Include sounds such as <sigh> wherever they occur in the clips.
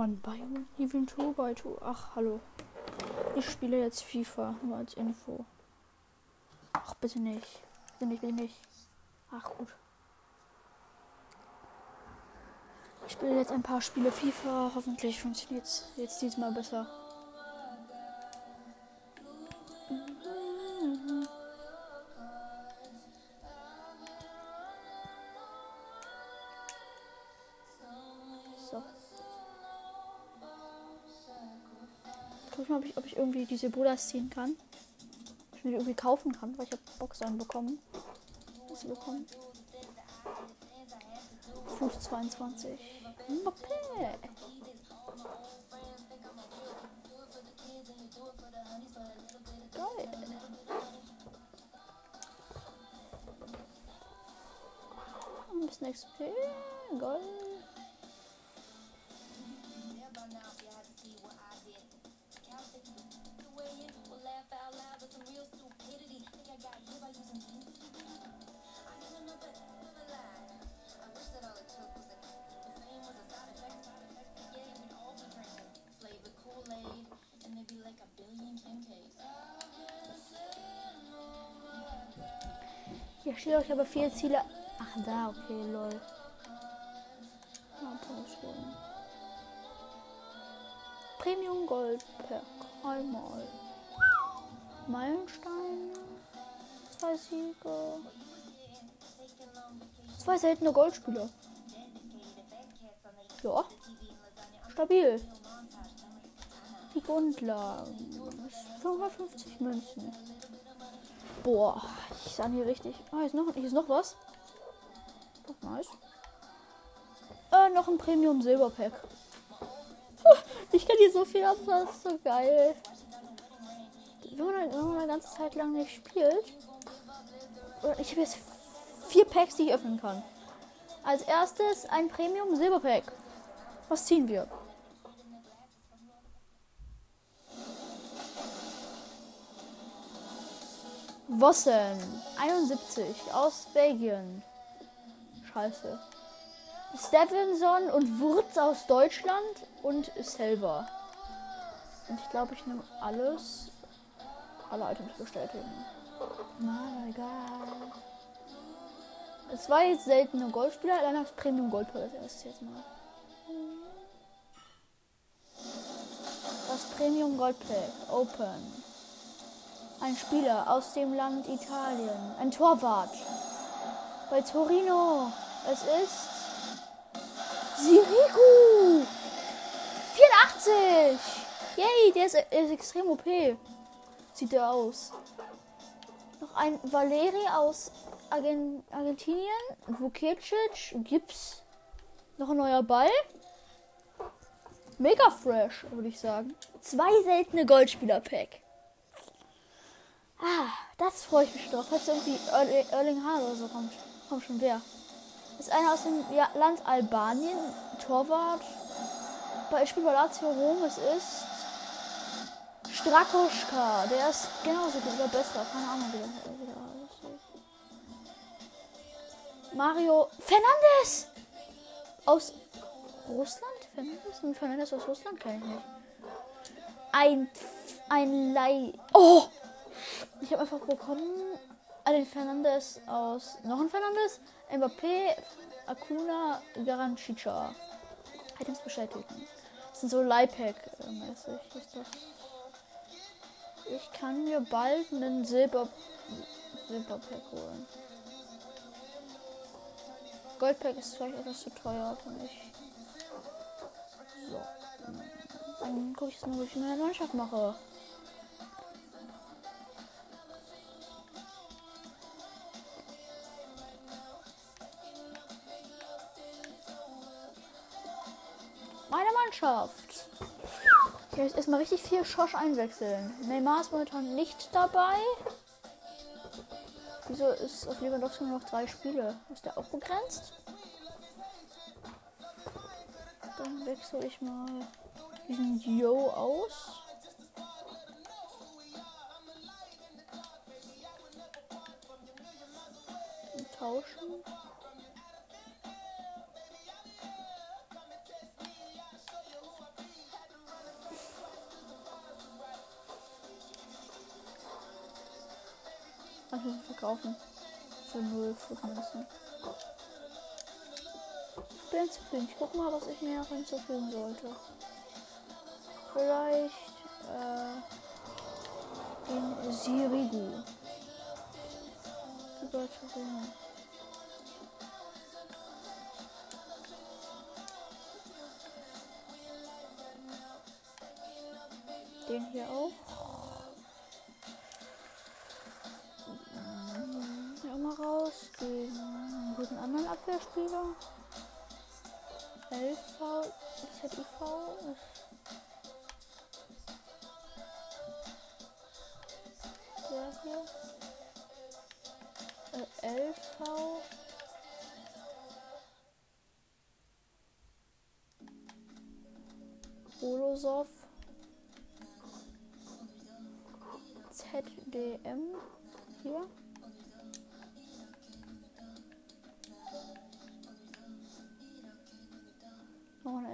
By one, even two by two. Ach, hallo. Ich spiele jetzt FIFA, nur als Info. Ach, bitte nicht. Bitte nicht, bitte nicht. Ach, gut. Ich spiele jetzt ein paar Spiele FIFA. Hoffentlich funktioniert es jetzt diesmal besser. Diese Buddhas ziehen kann. Ich mir irgendwie kaufen kann, weil ich habe Boxern bekommen. Was bekommen? Fuß 22. Mbappé. Geil. Ein bisschen XP. Geil. Hier steht auch, ich habe vier Ziele. Ach, da, okay, lol. Ja, Punktschwung. Premium Gold per einmal. Meilenstein. Zwei Siege. Zwei seltene Goldspieler. Ja. Stabil. Die Grundlagen. 550 Münzen. Boah, ich sah hier richtig. Ah, hier ist noch, hier ist noch was. Oh, nice. Äh, noch ein Premium Silberpack. Ich kann hier so viel ab, das ist so geil. Wenn man, wenn man eine ganze Zeit lang nicht spielt. Ich habe jetzt vier Packs, die ich öffnen kann. Als erstes ein Premium Silberpack. Was ziehen wir? Vossen, 71, aus Belgien. Scheiße. Stevenson und Wurz aus Deutschland und Selber. Und ich glaube, ich nehme alles. Alle Items bestätigen. My God. Zwei seltene Goldspieler, dann das Premium Goldpack als erstes jetzt mal. Das Premium Goldpack. Open. Ein Spieler aus dem Land Italien. Ein Torwart. Bei Torino. Es ist. Sirigu! 84! Yay, der ist, ist extrem OP. Sieht der aus. Noch ein Valeri aus Argen Argentinien. Vukicic. Gips. Noch ein neuer Ball. Mega fresh, würde ich sagen. Zwei seltene Goldspieler-Pack. Ah, das freue ich mich doch. Falls irgendwie Erling, Erling Haaland oder so kommt. Kommt schon wer. Ist einer aus dem ja, Land Albanien. Torwart. Bei Spiel bei Lazio Rom. Es ist Strakoschka. Der ist genauso gut oder besser. Keine Ahnung, wie der aussieht. Mario Fernandes! Aus Russland? Fernandes? Fernandes aus Russland kenne ich nicht. Ein, ein Leih. Oh! Ich habe einfach bekommen den Fernandes aus. Noch ein Fernandes? Mbappé, Akuna, Garanchicha. Items bestätigen. Das sind so Leihpack-mäßig. Ich kann mir bald einen Silber Silberpack holen. Goldpack ist vielleicht etwas zu teuer für mich. So. Dann gucke ich jetzt mal, wo ich eine Mannschaft mache. Mannschaft. Ich werde jetzt erstmal richtig viel Schosch einwechseln. Neymar ist momentan nicht dabei. Wieso ist auf Lewandowski nur noch drei Spiele? Ist der auch begrenzt? Dann wechsle ich mal diesen Yo aus. Und tauschen. Kann ich verkaufen. Für 0 Münzen. Hinzufügen. Ich guck mal, was ich mir noch hinzufügen sollte. Vielleicht äh, den Sirigu. Die deutsche Ringe. Den hier auch. Gegen einen guten anderen Abwehrspieler. LV, ZIV der hier. Äh, LV. Bolosov. ZDM hier.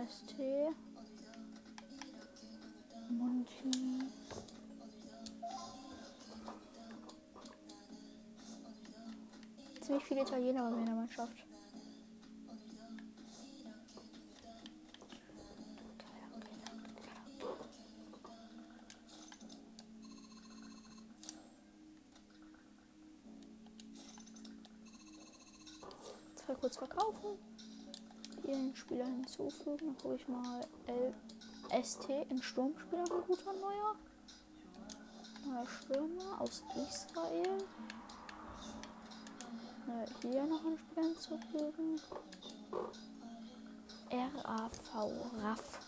ST. Monty. Ziemlich viele Italiener bei mir in der Mannschaft. Hinzufügen. Dann gucke ich mal LST in Sturmspieler ein guter neuer. Neuer Stürmer aus Israel. Äh, hier noch einen Spieler hinzufügen. RAV RAF.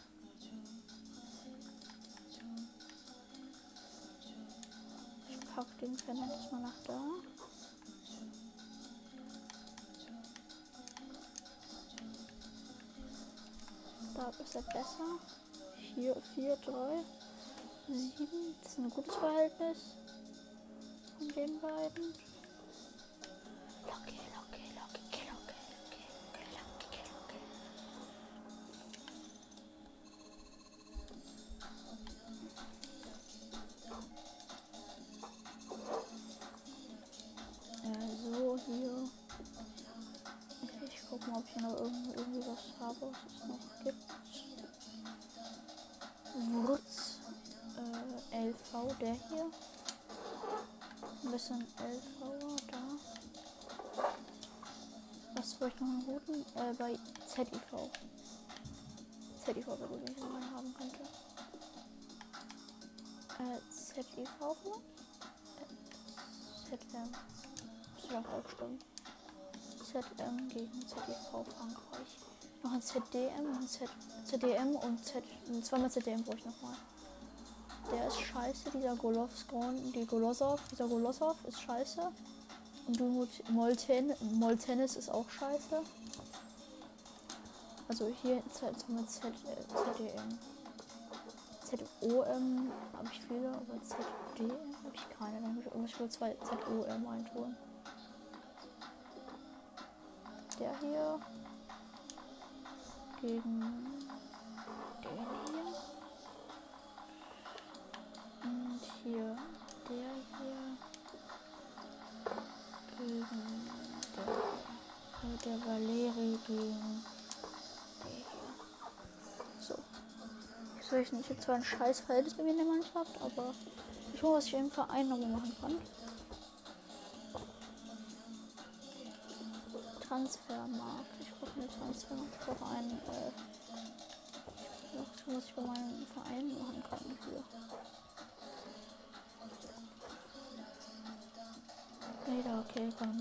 Ich pack den Fernandes mal nach da. Da ist er besser. Hier 4, 3, 7. Das ist ein gutes Verhältnis von den beiden. Locky, Locky, Locky, Locky, Locky, Locky, Locky. So, hier. Ich, ich guck mal, ob ich noch irgendwie, irgendwie was habe, was es noch gibt. LV, der hier. Ein bisschen LV da. Was wollte ich noch einen guten? Äh, bei ZIV. ZIV wäre gut, wenn ich einen haben könnte. Äh, ZIV vielleicht? Äh, ZM. Muss ja auch stimmen. ZM gegen ZIV Frankreich. Noch ein ZDM, ein Z, ZDM und Z, zweimal ZDM brauche ich nochmal. Der ist scheiße, dieser Golovskron, die Golosov, dieser Golosov ist scheiße. Und du Molten, Moltenis ist auch scheiße. Also hier Z, Z, ZDM. ZOM habe ich viele, aber ZDM habe ich keine. Dann muss ich nur zwei ZOM eintun. Der hier gegen Und hier der hier gegen der, der Valeri gegen der hier. So. Ich ich nicht jetzt zwar ein scheiß Verhältnis bei mir in der Mannschaft, aber ich hoffe, was ich im Verein nochmal machen kann. Transfermarkt. Ich brauche eine Transfermarkt. Ich brauche einen, äh, was ich bei meinem Verein machen kann. Hier. Nee, da, okay, kann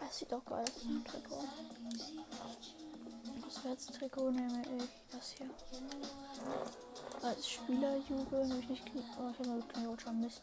Das sieht doch geil aus, ein Trikot. Auswärtstrikot nehme ich das hier. Als Spielerjubel habe ich nicht. Oh, ich habe mal geknallt schon Mist.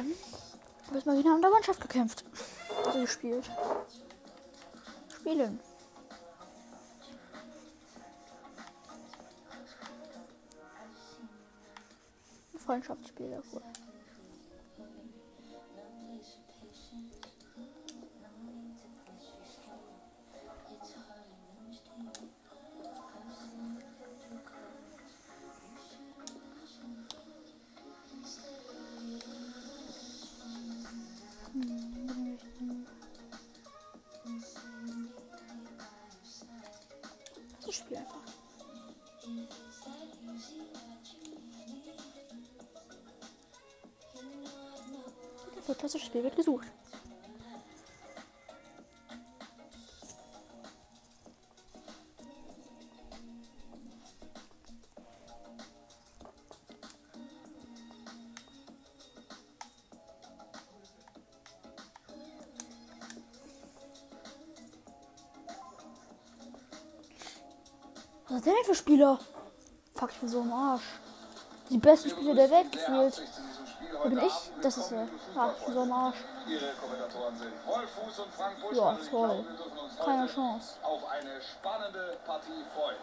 Dann wird mal wieder an der Mannschaft gekämpft. Also gespielt. Spielen. Freundschaftsspiel davor. Was der denn für Spieler? Fuck, ich bin so im Arsch. Die besten Spieler der Welt gefühlt. Wo bin ich? Das ist er. Ja, ich bin so im Arsch. Ja, toll. Keine Chance. Auf eine spannende Partie freuen.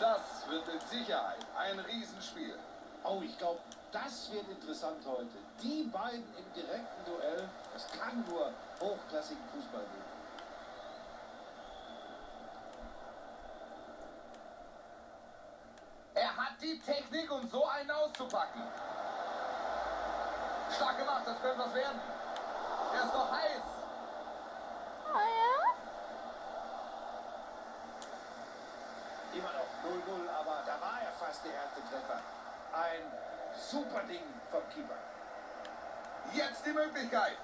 Das wird mit Sicherheit ein Riesenspiel. Oh, ich glaube, das wird interessant heute. Die beiden im direkten Duell, das kann nur hochklassigen Fußball geben. Er hat die Technik, um so einen auszupacken. Stark gemacht, das könnte was werden. Er ist noch heiß. Ah ja? Immer noch 0-0, aber da war er fast der erste Treffer. Ein super Ding vom Keeper. Jetzt die Möglichkeit.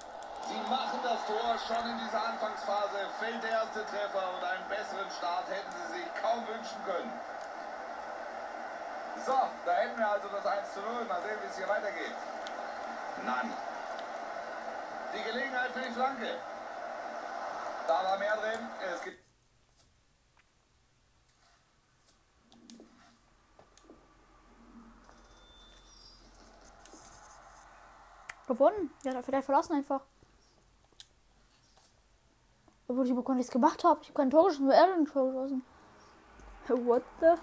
Sie machen das Tor schon in dieser Anfangsphase. Fällt der erste Treffer und einen besseren Start hätten sie sich kaum wünschen können. So, da hätten wir also das 1 zu 0. Mal sehen, wie es hier weitergeht. Nein. Die Gelegenheit für die Flanke. Da war mehr drin. Es gibt Gewonnen. Ja, hat vielleicht verlassen einfach. Obwohl ich überhaupt nichts gemacht habe. Ich habe kein Tor geschossen, nur er hat ein Tor geschossen. What the?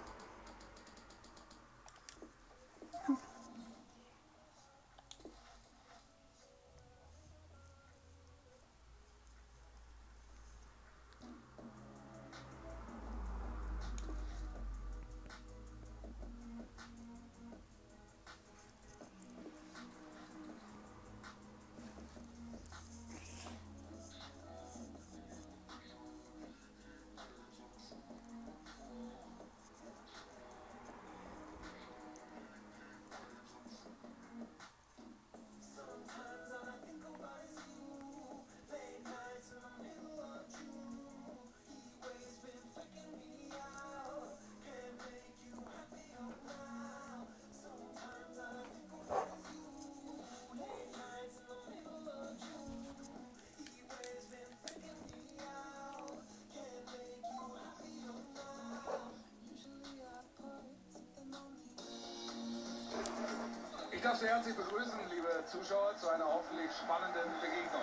Darf Sie herzlich begrüßen, liebe Zuschauer, zu einer hoffentlich spannenden Begegnung.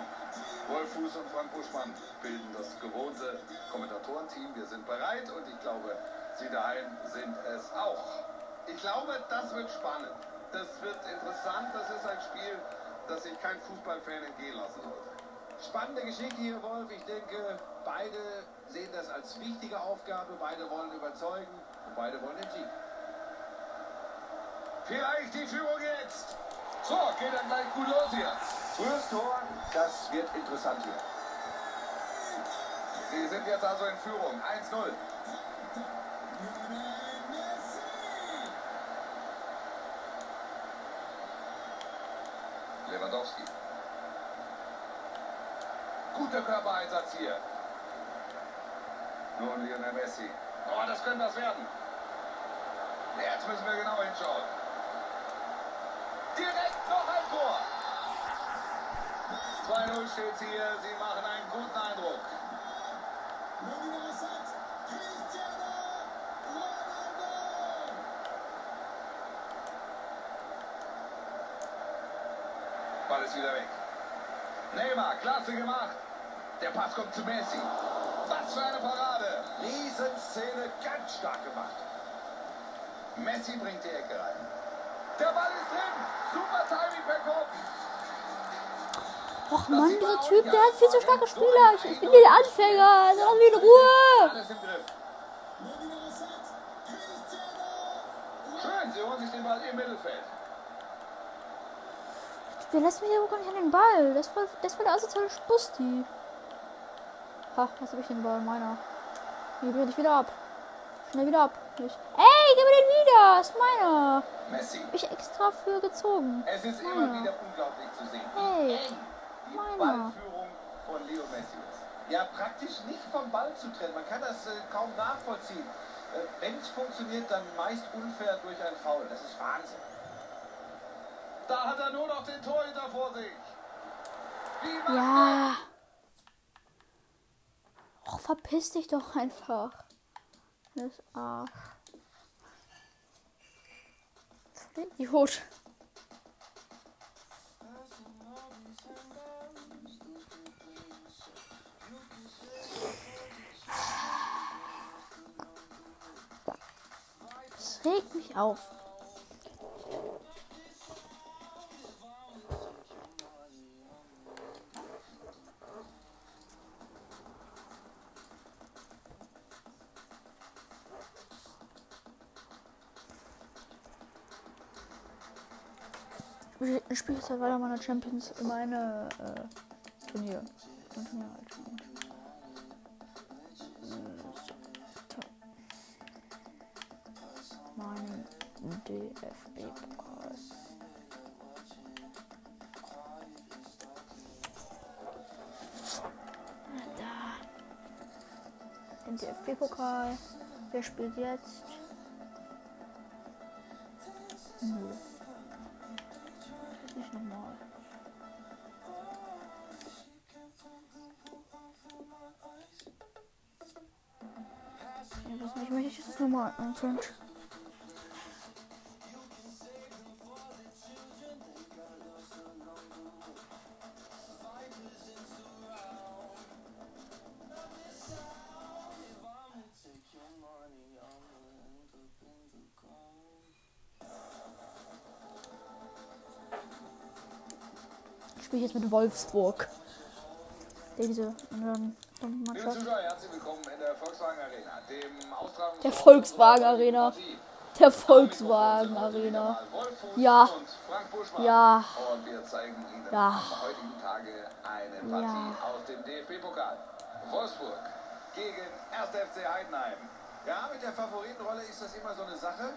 Wolf Fuß und Frank Buschmann bilden das gewohnte Kommentatorenteam. Wir sind bereit und ich glaube, Sie daheim sind es auch. Ich glaube, das wird spannend. Das wird interessant. Das ist ein Spiel, das sich kein Fußballfan entgehen lassen sollte. Spannende Geschichte hier, Wolf. Ich denke, beide sehen das als wichtige Aufgabe. Beide wollen überzeugen und beide wollen den Sieg. Vielleicht die Führung jetzt. So, geht dann gleich gut los hier. Frühes Tor, das wird interessant hier. Sie sind jetzt also in Führung. 1-0. Lewandowski. Guter Körpereinsatz hier. Nun Lionel Messi. Oh, das könnte was werden. Jetzt müssen wir genau hinschauen. Direkt noch ein Tor. 2-0 steht hier. Sie machen einen guten Eindruck. Ball ist wieder weg. Neymar, klasse gemacht. Der Pass kommt zu Messi. Was für eine Parade. Riesenszene, ganz stark gemacht. Messi bringt die Ecke rein. Der Ball ist drin. Super Timing per Kopf. Och Mann, dieser Typ, der hat viel zu starke Spieler. Ich, ich bin der Anfänger. Also lass mich in Ruhe. Alles im Griff. Schön, sie holen sich den Ball im Mittelfeld. Der lässt mich ja gar nicht an den Ball. Das voll, das voll der asoziale Spusti. Ha, jetzt habe ich den Ball meiner. Hier bring ich wieder ab. Schnell wieder ab. Nicht. Ey, gib mir den wieder. Ist meiner. Messi. Hab ich extra für gezogen. Es ist immer Meiner. wieder unglaublich zu sehen, wie Hey, eng die meiner. Ballführung von Leo Messi ist. Ja, praktisch nicht vom Ball zu trennen. Man kann das äh, kaum nachvollziehen. Äh, Wenn es funktioniert, dann meist unfair durch ein Foul. Das ist Wahnsinn. Da hat er nur noch den Torhüter vor sich. Wie Ja. Och, verpiss dich doch einfach. Das Arsch. Idiot. Das regt mich auf. Jetzt halt weiter meine Champions, meine äh, Turnier. Mein Turnier halt. So. Mein DFB-Pokal. Da. Den DFB-Pokal. Wer spielt jetzt? Anfang. Ich spiele jetzt mit Wolfsburg. Diese anderen Liebe Mannschaft. Zuschauer, herzlich willkommen in der Volkswagen Arena, Der Volkswagen Arena. Ja. Ja. Und wir zeigen Ihnen Ja. am heutigen Tage eine Partie Ja. aus dem DFB-Pokal. Wolfsburg gegen 1. FC Heidenheim. Ja, mit der Favoritenrolle ist das immer so eine Sache.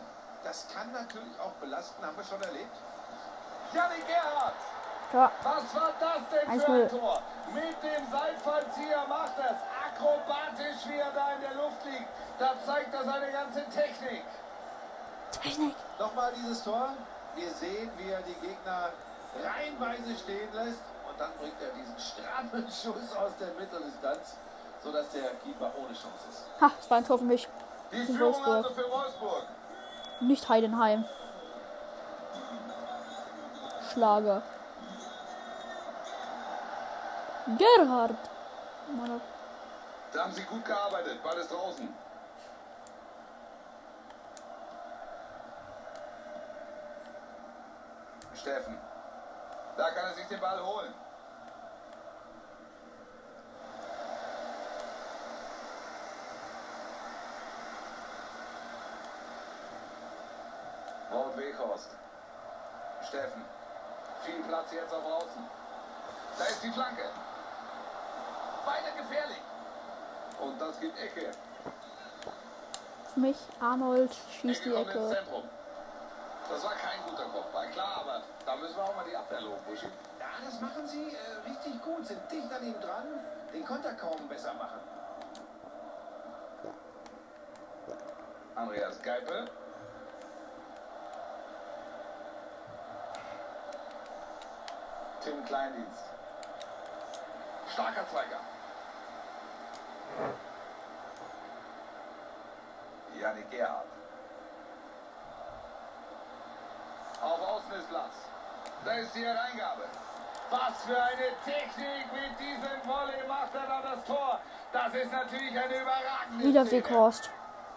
Das kann natürlich auch belasten, haben wir schon erlebt. Yannick Gerhardt. Ja. Was war das denn für 1-0. ein Tor? Mit dem Seitfallzieher macht es. Akrobatisch, wie er da in der Luft liegt. Da zeigt er seine ganze Technik. Technik. Nochmal dieses Tor. Wir sehen, wie er die Gegner reihenweise stehen lässt. Und dann bringt er diesen strammen Schuss aus der Mitteldistanz, sodass der Keeper ohne Chance ist. Ha, das war ein Tor für mich. Die Führung Wolfsburg. also für Wolfsburg. Nicht Heidenheim. Schlager. Gerhard. Meine Da haben sie gut gearbeitet. Ball ist draußen. Steffen. Da kann er sich den Ball holen. Wout Weghorst. Steffen. Viel Platz jetzt auf Außen. Da ist die Flanke. Weiter gefährlich. Und das gibt Ecke. für mich. Arnold schießt die Ecke. Zentrum. Das war kein guter Kopfball, klar, aber da müssen wir auch mal die Abwehr loben, Buschi. Ja, das machen sie äh, richtig gut, sind dicht an ihm dran, den Konter kaum besser machen. Andreas Geipel. Tim Kleindienst. Starker Zweikampf. Janik Gerhardt. Auf Außen ist Platz. Da ist die Hereingabe. Was für eine Technik mit diesem Volley macht er da das Tor. Das ist natürlich eine überragende Wieder. Weghorst.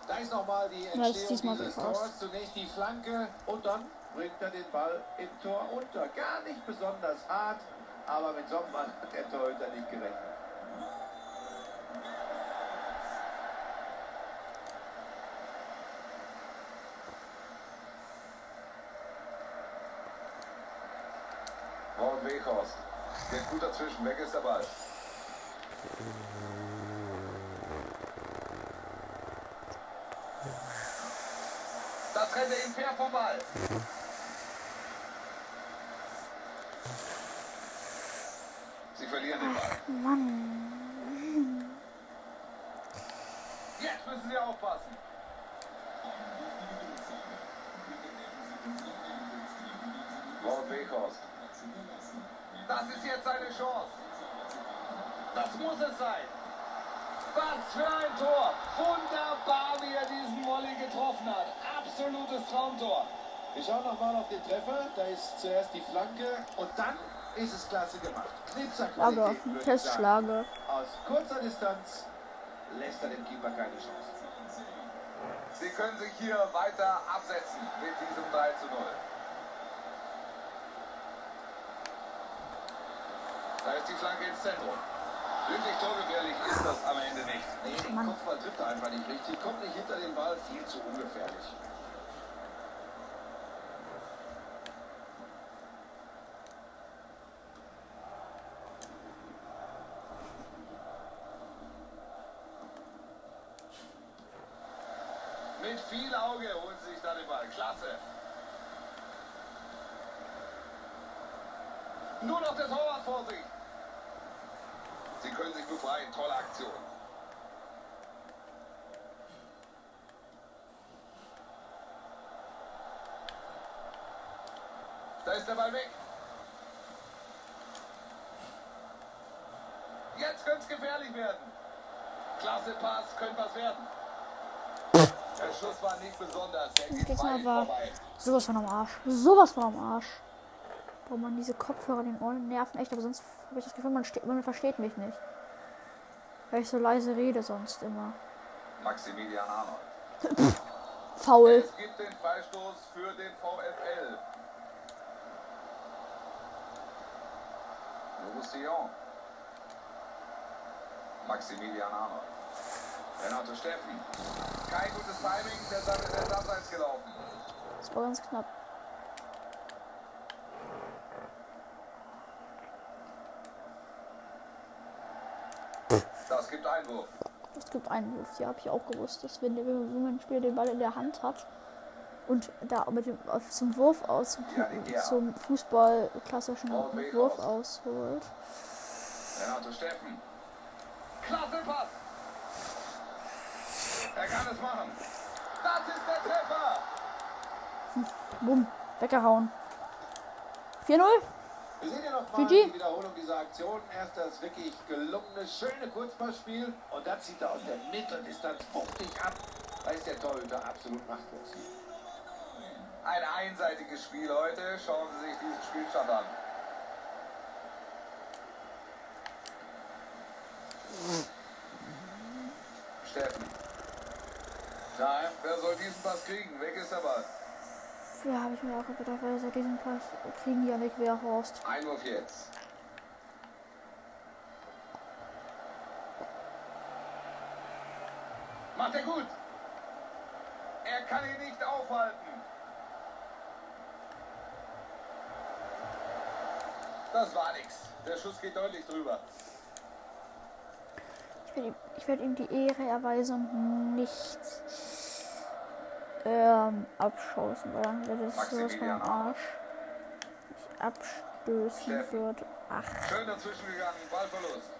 Da ist nochmal die Entstehung dieses. Tors. Zunächst die Flanke und dann bringt er den Ball im Tor unter. Gar nicht besonders hart, aber mit so einem Mann hat der Torhüter nicht gerechnet. Wout Weghorst. Geht gut dazwischen. Weg ist der Ball. Da trennt er ihn fair vom Ball. Sie verlieren den Ball. Mann. Jetzt müssen sie aufpassen. Wout Weghorst. Das ist jetzt seine Chance. Das muss es sein. Was für ein Tor. Wunderbar, wie er diesen Volley getroffen hat. Absolutes Traumtor. Wir schauen nochmal auf den Treffer. Da ist zuerst die Flanke und dann ist es klasse gemacht. Knipserqualität, würde ich Fest sagen. Schlager. Aus kurzer Distanz lässt er dem Keeper keine Chance. Sie können sich hier weiter absetzen mit diesem 3 zu 0. Da ist die Flanke ins Zentrum. Wirklich torgefährlich ist das am Ende nicht. Nee, den Mann. Kopfball trifft er einfach nicht richtig. Kommt nicht hinter den Ball, viel zu ungefährlich. Mit viel Auge holen sie sich da den Ball. Klasse. Nur noch der Torwart vor sich. Sie befreien. Tolle Aktion. Da ist der Ball weg. Jetzt könnte es gefährlich werden. Klasse Pass, könnte was werden. Der Schuss war nicht besonders. Der Gegner war sowas von am Arsch. Sowas von am Arsch. Boah, man, diese Kopfhörer in den Ohren nerven echt, aber sonst habe ich das Gefühl, man, man versteht mich nicht. Weil ich so leise rede sonst immer. Maximilian Arnold. Faul. Es gibt den Freistoß für den VfL. Roussillon. Maximilian Arnold. Renato Steffen. Kein gutes Timing, deshalb ist er ins Abseits gelaufen. Das war ganz knapp. Das gibt Einwurf. Es gibt einen Wurf, ja, habe ich auch gewusst, dass wenn, der- ein Spieler den Ball in der Hand hat und da mit dem zum Wurf aus zum, Ja, zum Fußball klassischen Oh, Wurf aus. ausholt. Renato Steffen. Klasse Pass. Er kann es machen. Das ist der Treffer. Bumm, weggehauen. 4-0. Wir sehen ja noch mal GG. die Wiederholung dieser Aktion. Erst das wirklich gelungene, schöne Kurzpassspiel und dann zieht er aus der Mitteldistanz wuchtig ab. Da ist der Torhüter absolut machtlos. Ein einseitiges Spiel heute. Schauen Sie sich diesen Spielstand an. Steffen. Nein, wer soll diesen Pass kriegen? Weg ist der Ball. Ja, habe ich mir auch gedacht, wer soll diesen Pass kriegen? Janik Wehrhorst. Einwurf jetzt. Macht er gut. Er kann ihn nicht aufhalten. Das war nix. Der Schuss geht deutlich drüber. Ich werde ihm, werd ihm die Ehre erweisen und nicht ähm, abschossen, weil dann wird es sowas von am Arsch nicht abstößen wird. Ach, Schön dazwischen gegangen. Ballverlust.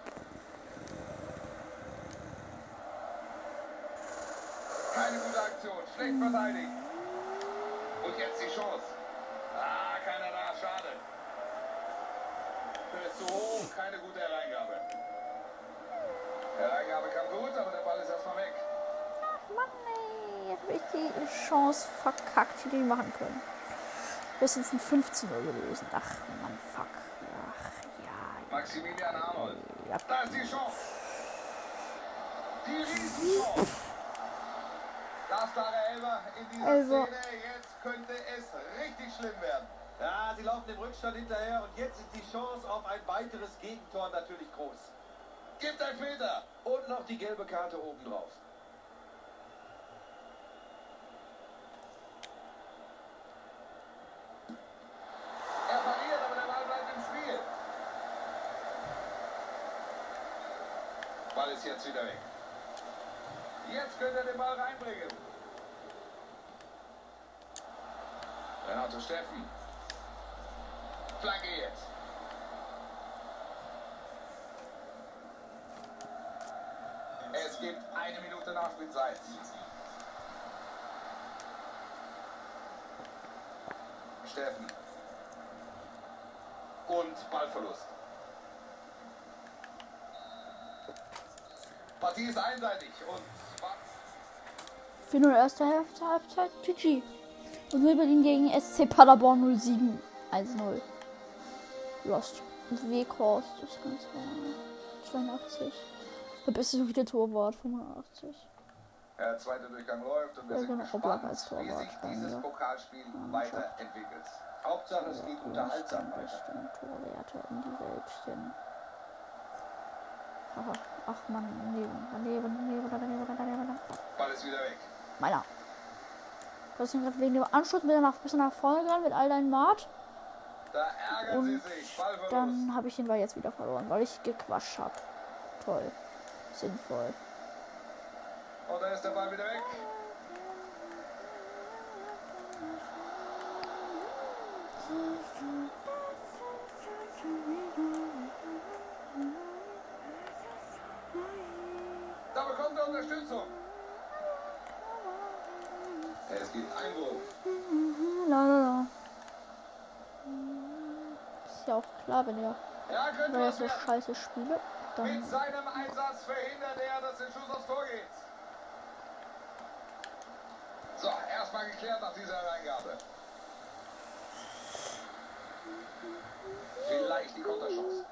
Keine gute Aktion. Schlecht verteidigt. Und jetzt die Chance. Ah, keiner da. Schade. Der ist zu hoch. Keine gute Hereingabe. Hereingabe kam gut, aber der Ball ist erstmal weg. Mann, ey, jetzt habe ich die Chance verkackt, die die machen können. Das ist ein 15 Uhr gewesen. Ach, Mann, fuck. Ach, ja, Maximilian Arnold. ja. Da ist die Chance. Die Riesenchance. Das klare Elber in dieser Elber. Szene. Jetzt könnte es richtig schlimm werden. Ja, sie laufen dem Rückstand hinterher und jetzt ist die Chance auf ein weiteres Gegentor natürlich groß. Gibt ein Meter. Und noch die gelbe Karte obendrauf. Er pariert, aber der Ball bleibt im Spiel. Ball ist jetzt wieder weg. Jetzt könnte er den Ball reinbringen. Renato Steffen. Flanke jetzt. Es gibt eine Minute Nachspielzeit. Steffen. Und Ballverlust. Partie ist einseitig und zwar 4-0 erste Hälfte, Halbzeit, GG. Und Wirbelin gegen SC Paderborn 07, 1-0. Lost. Und Weghorst, das Ganze war 82. Der beste wieder Torwart, 85. der zweite Durchgang läuft und wir Ja, sind genau, gespannt, als wie Torwart sich dann, dieses ja. Pokalspiel Mannschaft. weiterentwickelt. Hauptsache, es geht unterhaltsam weiter. Torwerte in die Welt stehen. Ach, ach man, daneben, daneben, daneben, daneben, daneben, daneben. Ball ist wieder weg. Meiner. Du hast ihn gerade wegen dem Anschluss wieder nach, bisschen nach vorne gegangen mit all deinen Mart. Da ärgern sie Und sich. Ballverlust. Dann habe ich ihn weil jetzt wieder verloren, weil ich gequatscht habe. Toll. Sinnvoll. Und da ist der Ball wieder weg. <laughs> Unterstützung. Es gibt Einwurf. Ist ja auch klar, wenn er Ja, er so scheiße spiele, Mit dann seinem Einsatz verhindert er, dass der Schuss aufs Tor geht. So, erstmal geklärt nach dieser Reingabe. Vielleicht die Konterchance.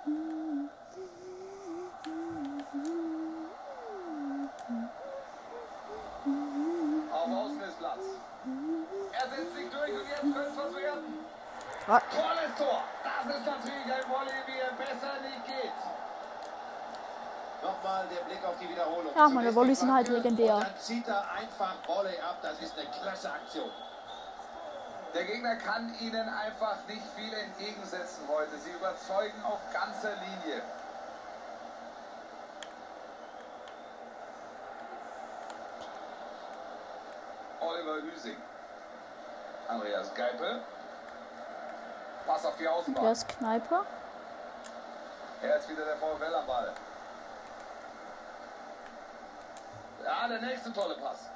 Platz. Er setzt sich durch und jetzt könnte es was werden. Ah. Tolles Tor. Das ist natürlich ein Volley, wie er besser nicht geht. Nochmal der Blick auf die Wiederholung. Ja, meine Volleys sind halt legendär. Dann zieht er einfach Volley ab. Das ist eine klasse Aktion. Der Gegner kann ihnen einfach nicht viel entgegensetzen heute. Sie überzeugen auf ganzer Linie. Oliver Hüsing. Andreas Geipel. Pass auf die Außenbahn. ist Kneipe. Er ist wieder der VfL am Ball. Ja, der nächste tolle Pass.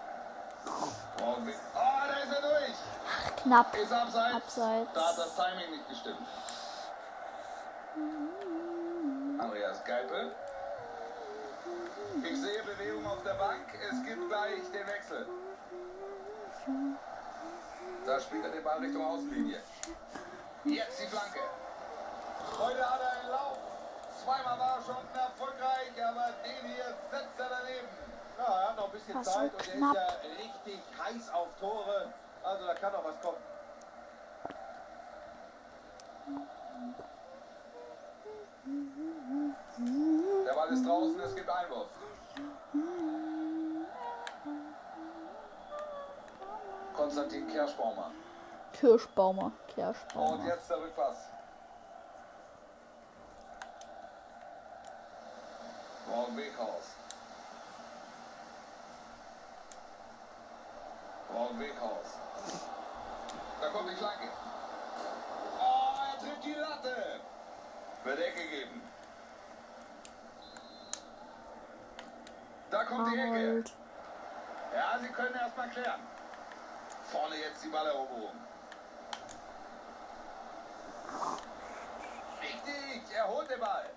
Oh, da ist er durch. Knapp. Ist abseits. Abseits. Da hat das Timing nicht gestimmt. Andreas Geipel. Ich sehe Bewegung auf der Bank. Es gibt gleich den Wechsel. Da spielt er den Ball Richtung Außenlinie. Jetzt die Flanke. Heute hat er einen Lauf. Zweimal war er schon erfolgreich, aber den hier setzt er daneben. Ja, er hat noch ein bisschen Zeit und er ist ja richtig heiß auf Tore. Also da kann noch was kommen. Der Ball ist draußen, es gibt Einwurf. Konstantin. Kirschbaumer. Und Kirschbaumer. jetzt der Rückpass. Ron Weghaus. Ron Weghaus. Da kommt die Flanke. Oh, er trifft die Latte. Wird Ecke geben. Da kommt die Ecke. Ja, sie können erst mal klären. Vorne jetzt die Balleroberung. Richtig, er holt den Ball.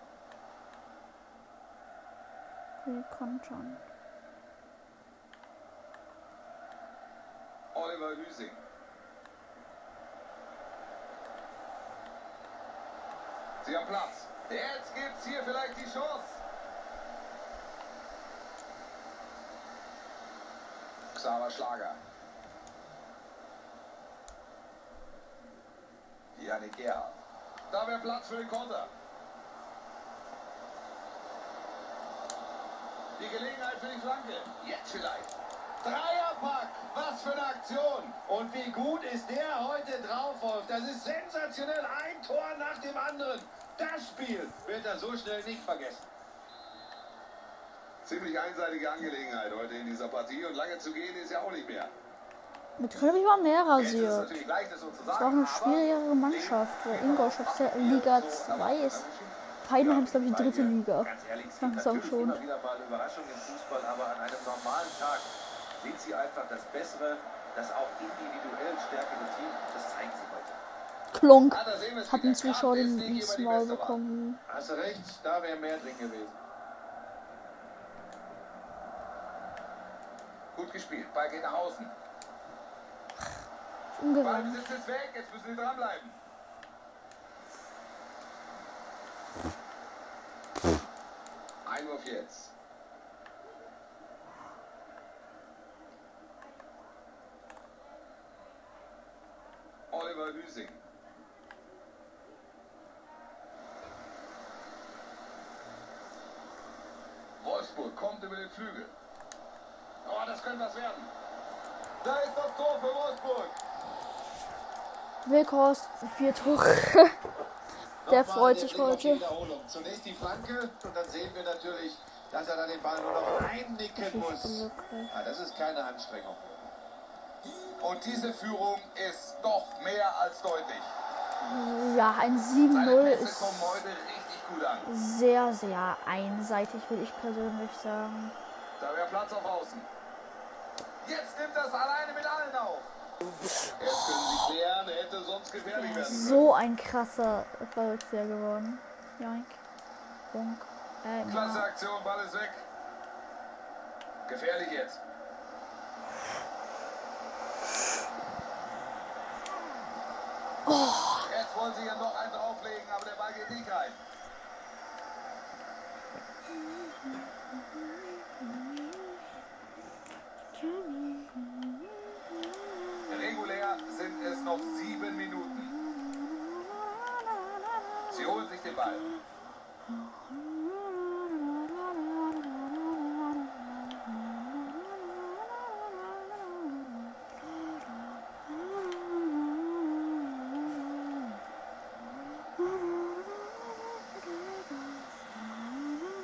Wir kontern. Oliver Hüsing. Sie haben Platz. Jetzt gibt's hier vielleicht die Chance. Xaver Schlager. Janik Gerl. Da wäre Platz für den Konter. Die Gelegenheit für die Flanke. Jetzt vielleicht. Dreierpack, was für eine Aktion. Und wie gut ist der heute drauf, Wolf. Das ist sensationell. Ein Tor nach dem anderen. Das Spiel wird er so schnell nicht vergessen. Ziemlich einseitige Angelegenheit heute in dieser Partie und lange zu gehen ist ja auch nicht mehr. Mit Köln war mehr ist es rasiert. das war auch eine schwierigere Mannschaft, weil Ingolstadt ja Liga 2 ist. Heidenheim ist, glaube ich, die dritte Liga. Ganz ehrlich, ist auch schon. sind sie einfach das bessere, das auch individuell stärkere Team. Das zeigen sie heute. Klonk. Ah, Hat ein Zuschauer ist den ins Maul bekommen. Hast du recht, da wäre mehr drin gewesen. Gut gespielt. Ball geht nach außen. Umgerannt. Ballbesitz ist weg. Jetzt müssen sie dranbleiben. Einwurf jetzt. Oliver Hüsing. Wolfsburg kommt über den Flügel. Oh, das könnte was werden. Da ist das Tor für Wolfsburg. Wilkhorst, vier Tore. <laughs> Der freut sich heute. Zunächst die Flanke und dann sehen wir natürlich, dass er dann den Ball nur noch einnicken muss. Ja, das ist keine Anstrengung. Und diese Führung ist doch mehr als deutlich. Ja, ein Seine 7-0 Pässe ist kommen heute richtig gut an. sehr, sehr einseitig, würde ich persönlich sagen. Da wäre Platz auf Außen. Jetzt nimmt das alleine mit allen auf. Jetzt können sie klären, hätte sonst gefährlich werden können. So ein krasser Verrückter geworden. Joink. Bonk. Äh, Klasse ja. Aktion, Ball ist weg. Gefährlich jetzt. Jetzt wollen sie hier noch einen drauflegen, aber der Ball geht nicht rein. Regulär sind es noch sieben Minuten. Sie holen sich den Ball.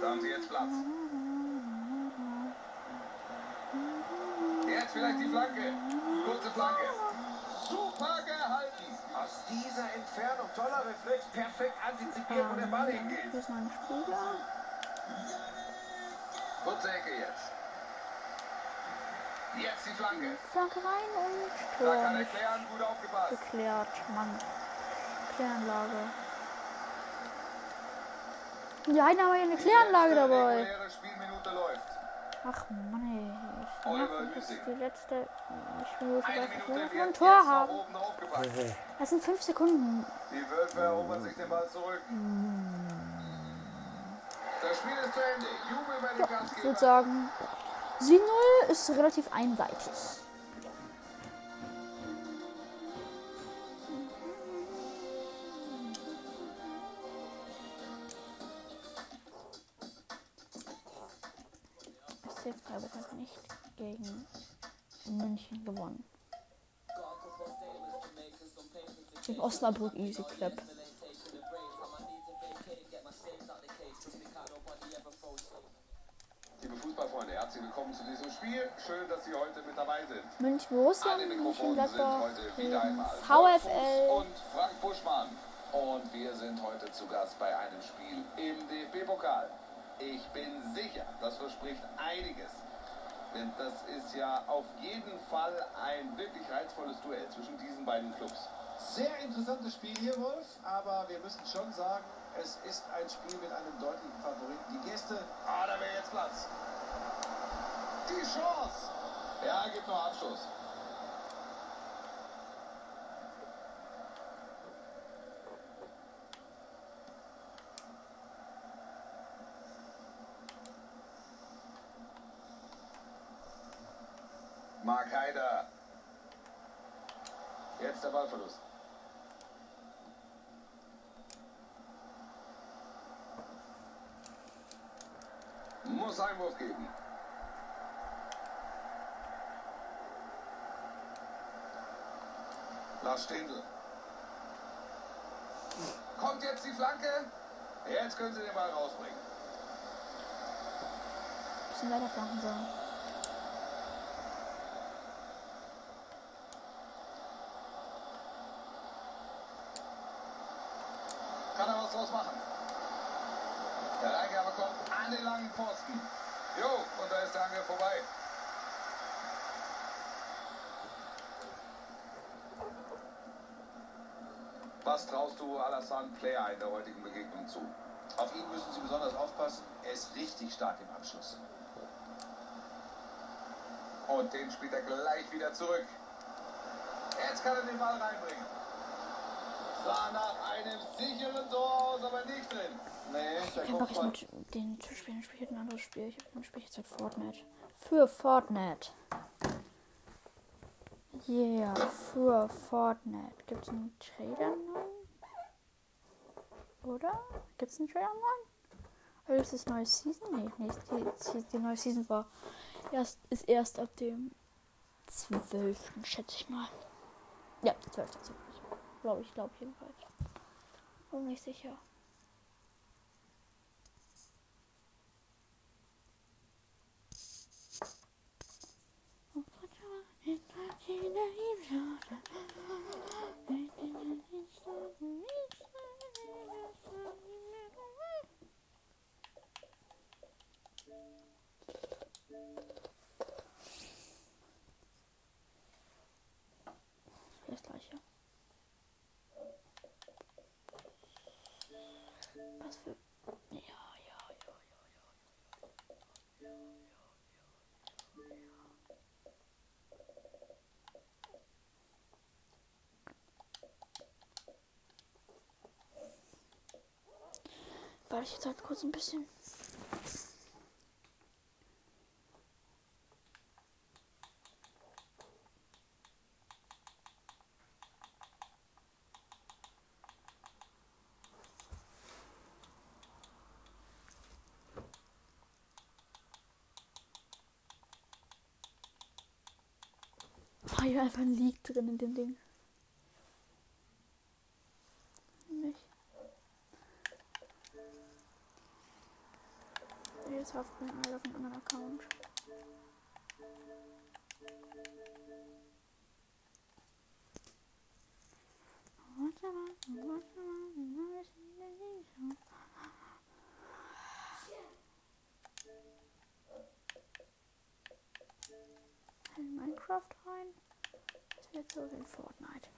Da haben sie jetzt Platz. Jetzt vielleicht die Flanke. Kurze Flanke. Aus dieser Entfernung, toller Reflex, perfekt antizipiert, wo der Ball hingeht. Hier ist noch ein Spieler. Kurze Ecke jetzt. Jetzt die Flanke. Flanke rein und Da Tor kann er klären, gut aufgepasst. geklärt. Mann. Kläranlage. Die einen haben ja eine Kläranlage dabei. reguläre Spielminute läuft. Ach Mann das ist die letzte Spielminute, Eine dass Minute wir wird ein Tor haben. Das sind fünf Sekunden. Die Wölfe erobern sich den Ball zurück. Das Spiel ist zu Ende. Jubel bei den Ich würde sagen, 7-0 ist relativ einseitig. SC Freiburg hat nicht gegen München gewonnen. Gegen Osnabrück Easy Club. Liebe Fußballfreunde, herzlich willkommen zu diesem Spiel. Schön, dass Sie heute mit dabei sind. München Borussia, München Gladbach VfL. Und Frank Buschmann. Und wir sind heute zu Gast bei einem Spiel im DFB-Pokal. Ich bin sicher, das verspricht einiges. Denn das ist ja auf jeden Fall ein wirklich reizvolles Duell zwischen diesen beiden Clubs. Sehr interessantes Spiel hier, Wolf, aber wir müssen schon sagen, es ist ein Spiel mit einem deutlichen Favoriten. Die Gäste Ah, da wäre jetzt Platz. Die Chance. Ja, gibt noch Abschluss. Mark Heider. Jetzt der Ballverlust. Muss Einwurf geben. Lars Stindl. Kommt jetzt die Flanke? Jetzt können Sie den Ball rausbringen. Bisschen weiter flanken sollen. Was draus machen? Der Reingabe kommt an den langen Pfosten. Jo, und da ist der Angriff vorbei. Was traust du Alassane Player in der heutigen Begegnung zu? Auf ihn müssen Sie besonders aufpassen. Er ist richtig stark im Abschluss. Und den spielt er gleich wieder zurück. Jetzt kann er den Ball reinbringen. Sah nach einem sicheren Tor aus, aber nicht drin. Nee, der Ich kann wirklich Kopfball. mit den zu spielen. Ich spiele ein anderes Spiel. Ich spiele jetzt halt Fortnite. Für Fortnite. Yeah, für Fortnite. Gibt es einen Trailer neu? Oder? Gibt es einen Trailer neu? Oder ist das neue Season? Nee, nee die, die, die neue Season war erst, ist erst ab dem 12. schätze ich mal. Ja, 12. Glaube ich, glaube jedenfalls. Bin nicht sicher. Das gleiche. Was für. Ja, ja, ja, ja, ja. Warte ich jetzt halt kurz ein bisschen. Ah, hier einfach ein Leak drin in dem Ding. Jetzt auf den auf einen anderen Account. In Minecraft rein. Das wird so wie in Fortnite.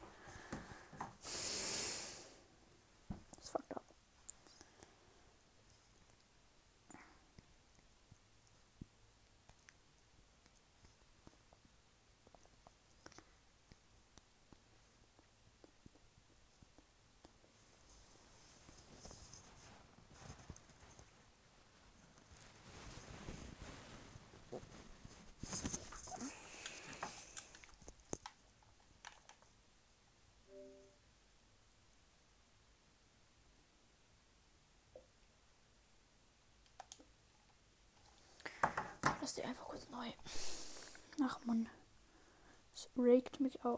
Lass die einfach kurz neu. Ach man. Es regt mich auf.